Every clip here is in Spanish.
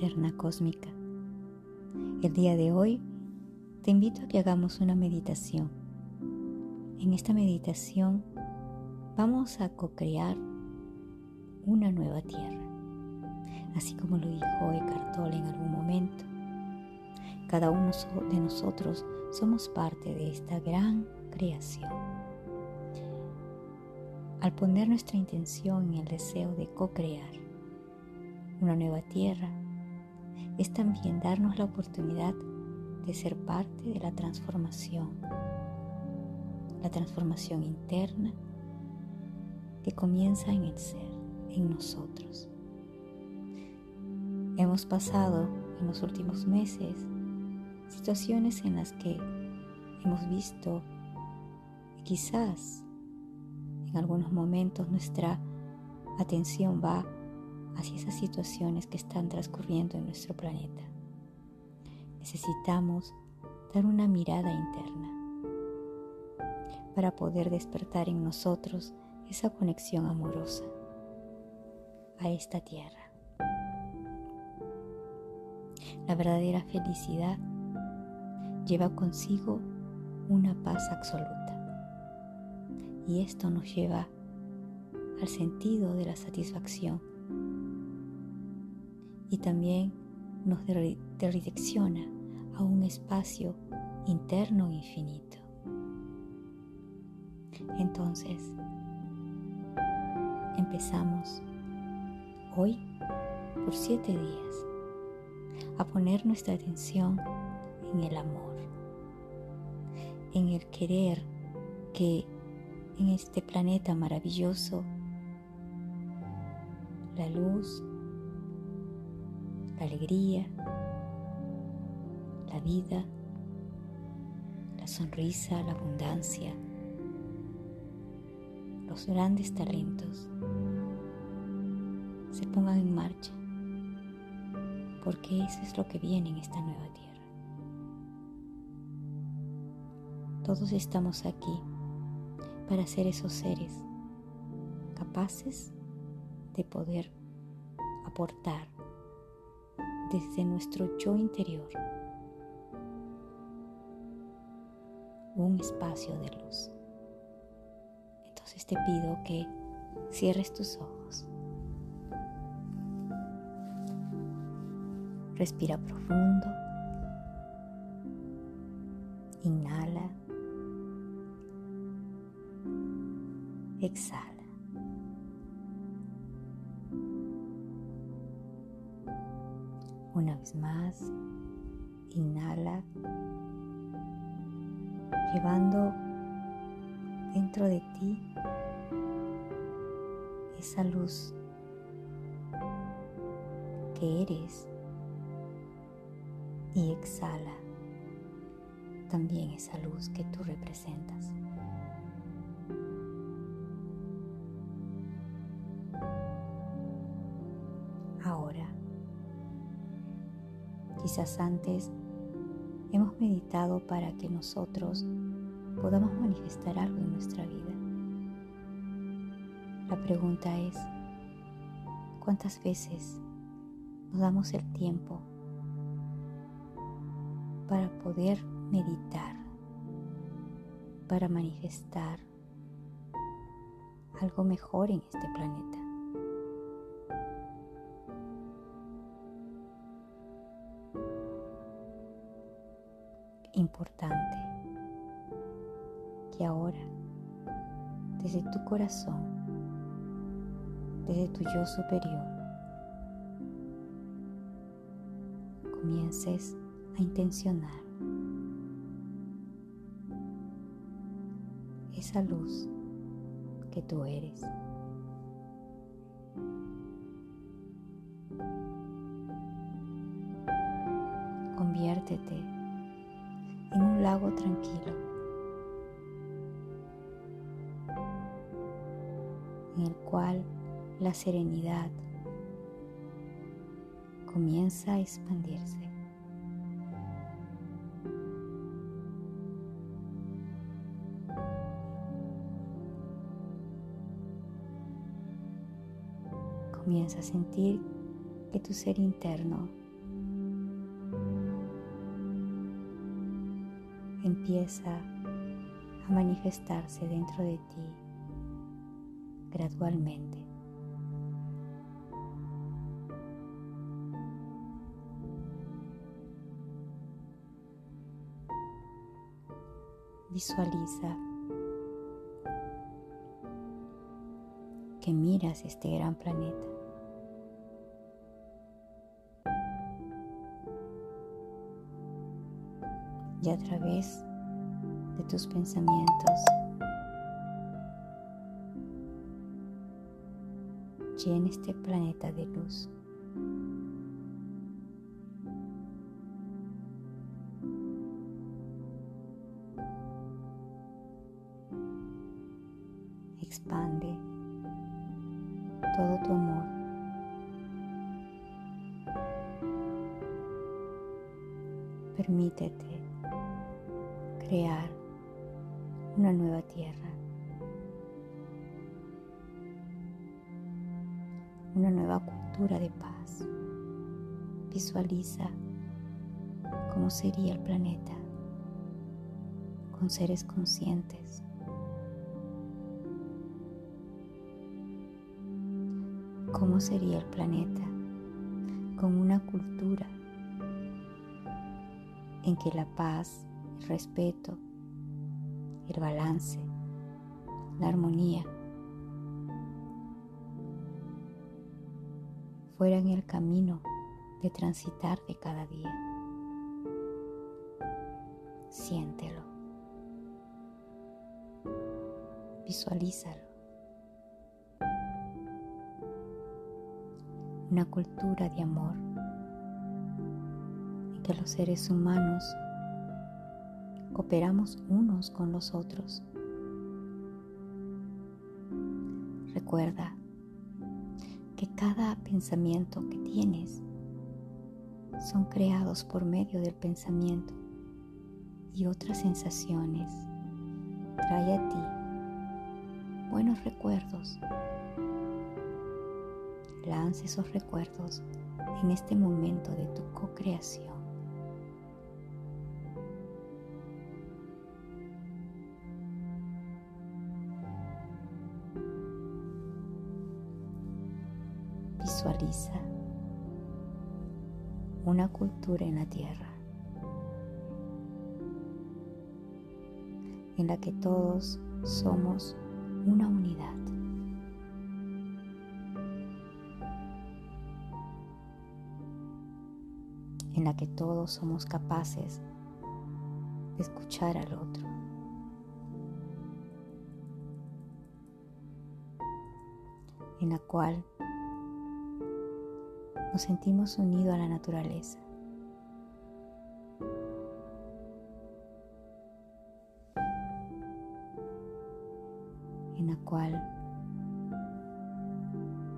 eterna cósmica. El día de hoy te invito a que hagamos una meditación. En esta meditación vamos a co-crear una nueva tierra, así como lo dijo Eckhart Tolle en algún momento. Cada uno de nosotros somos parte de esta gran creación. Al poner nuestra intención en el deseo de co-crear una nueva tierra, es también darnos la oportunidad de ser parte de la transformación, la transformación interna que comienza en el ser, en nosotros. Hemos pasado en los últimos meses situaciones en las que hemos visto quizás en algunos momentos nuestra atención va hacia esas situaciones que están transcurriendo en nuestro planeta. Necesitamos dar una mirada interna para poder despertar en nosotros esa conexión amorosa a esta tierra. La verdadera felicidad lleva consigo una paz absoluta. Y esto nos lleva al sentido de la satisfacción y también nos redirecciona a un espacio interno infinito. Entonces, empezamos hoy por siete días a poner nuestra atención en el amor, en el querer que en este planeta maravilloso la luz la alegría, la vida, la sonrisa, la abundancia, los grandes talentos se pongan en marcha, porque eso es lo que viene en esta nueva tierra. Todos estamos aquí para ser esos seres capaces de poder aportar desde nuestro yo interior un espacio de luz. Entonces te pido que cierres tus ojos. Respira profundo. Inhala. Exhala. Una vez más, inhala, llevando dentro de ti esa luz que eres. Y exhala también esa luz que tú representas. Quizás antes hemos meditado para que nosotros podamos manifestar algo en nuestra vida. La pregunta es, ¿cuántas veces nos damos el tiempo para poder meditar, para manifestar algo mejor en este planeta? Importante que ahora, desde tu corazón, desde tu yo superior, comiences a intencionar esa luz que tú eres. Conviértete lago tranquilo, en el cual la serenidad comienza a expandirse. Comienza a sentir que tu ser interno empieza a manifestarse dentro de ti gradualmente. Visualiza que miras este gran planeta. Y a través de tus pensamientos, llena este planeta de luz. Una nueva tierra, una nueva cultura de paz. Visualiza cómo sería el planeta con seres conscientes cómo sería el planeta con una cultura en que la paz, el respeto, el balance, la armonía fueran el camino de transitar de cada día. Siéntelo. Visualízalo. una cultura de amor en que los seres humanos cooperamos unos con los otros. Recuerda que cada pensamiento que tienes son creados por medio del pensamiento y otras sensaciones. Trae a ti buenos recuerdos Lance esos recuerdos en este momento de tu co-creación. Una cultura en la tierra en la que todos somos una unidad. en la que todos somos capaces de escuchar al otro. en la cual nos sentimos unidos a la naturaleza. en la cual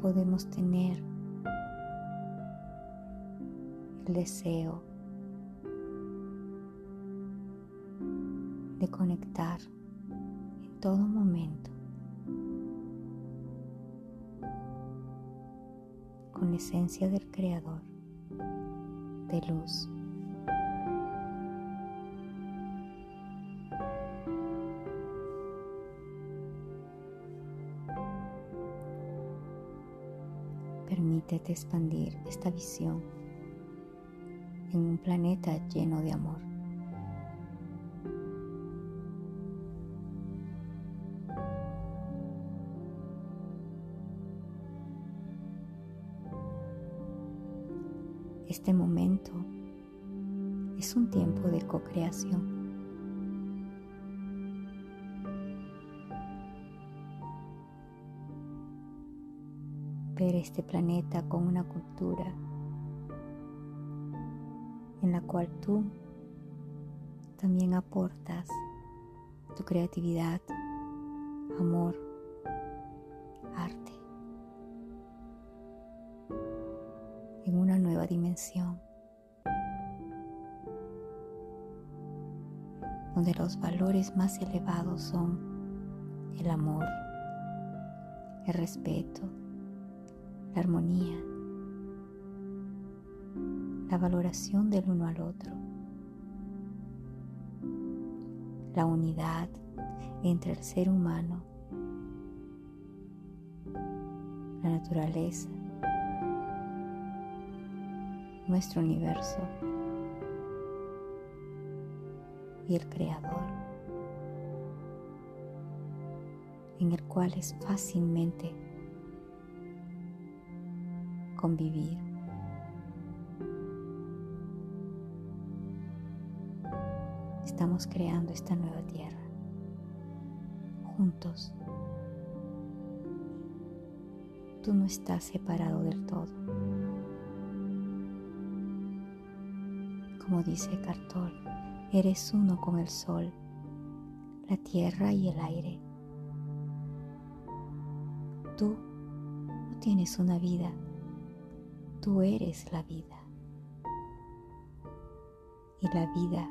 podemos tener el deseo de conectar en todo momento esencia del Creador de luz. Permítete expandir esta visión en un planeta lleno de amor. Este momento es un tiempo de co-creación. Ver este planeta con una cultura en la cual tú también aportas tu creatividad, amor, dimensión donde los valores más elevados son el amor, el respeto, la armonía, la valoración del uno al otro. la unidad entre el ser humano, la naturaleza, nuestro universo y el Creador, en el cual es fácilmente convivir. Estamos creando esta nueva tierra juntos. Tú no estás separado del todo. Como dice Cartol, eres uno con el sol, la tierra y el aire. Tú no tienes una vida, tú eres la vida. Y la vida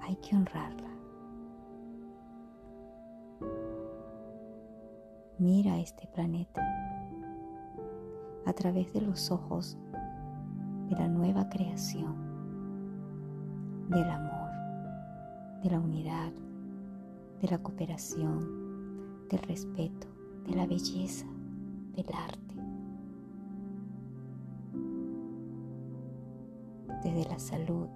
hay que honrarla. Mira este planeta a través de los ojos de la nueva creación, del amor, de la unidad, de la cooperación, del respeto, de la belleza, del arte, desde la salud.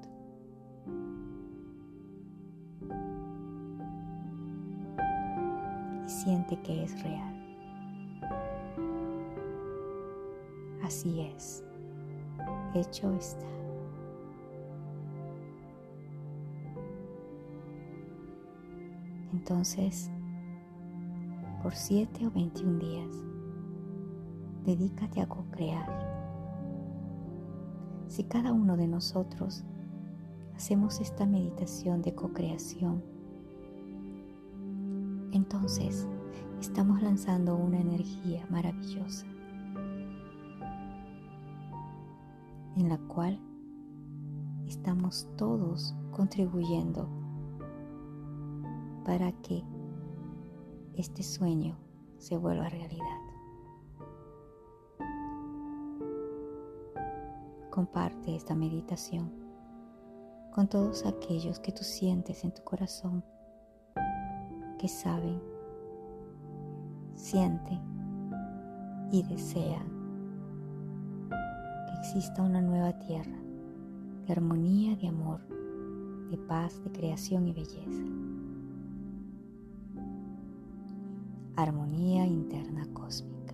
Y siente que es real. Así es, hecho está. Entonces, por siete o veintiún días, dedícate a co-crear. Si cada uno de nosotros hacemos esta meditación de co-creación, entonces estamos lanzando una energía maravillosa en la cual estamos todos contribuyendo para que este sueño se vuelva realidad. Comparte esta meditación con todos aquellos que tú sientes en tu corazón, que saben, sienten y desean exista una nueva tierra de armonía, de amor, de paz, de creación y belleza. Armonía interna cósmica.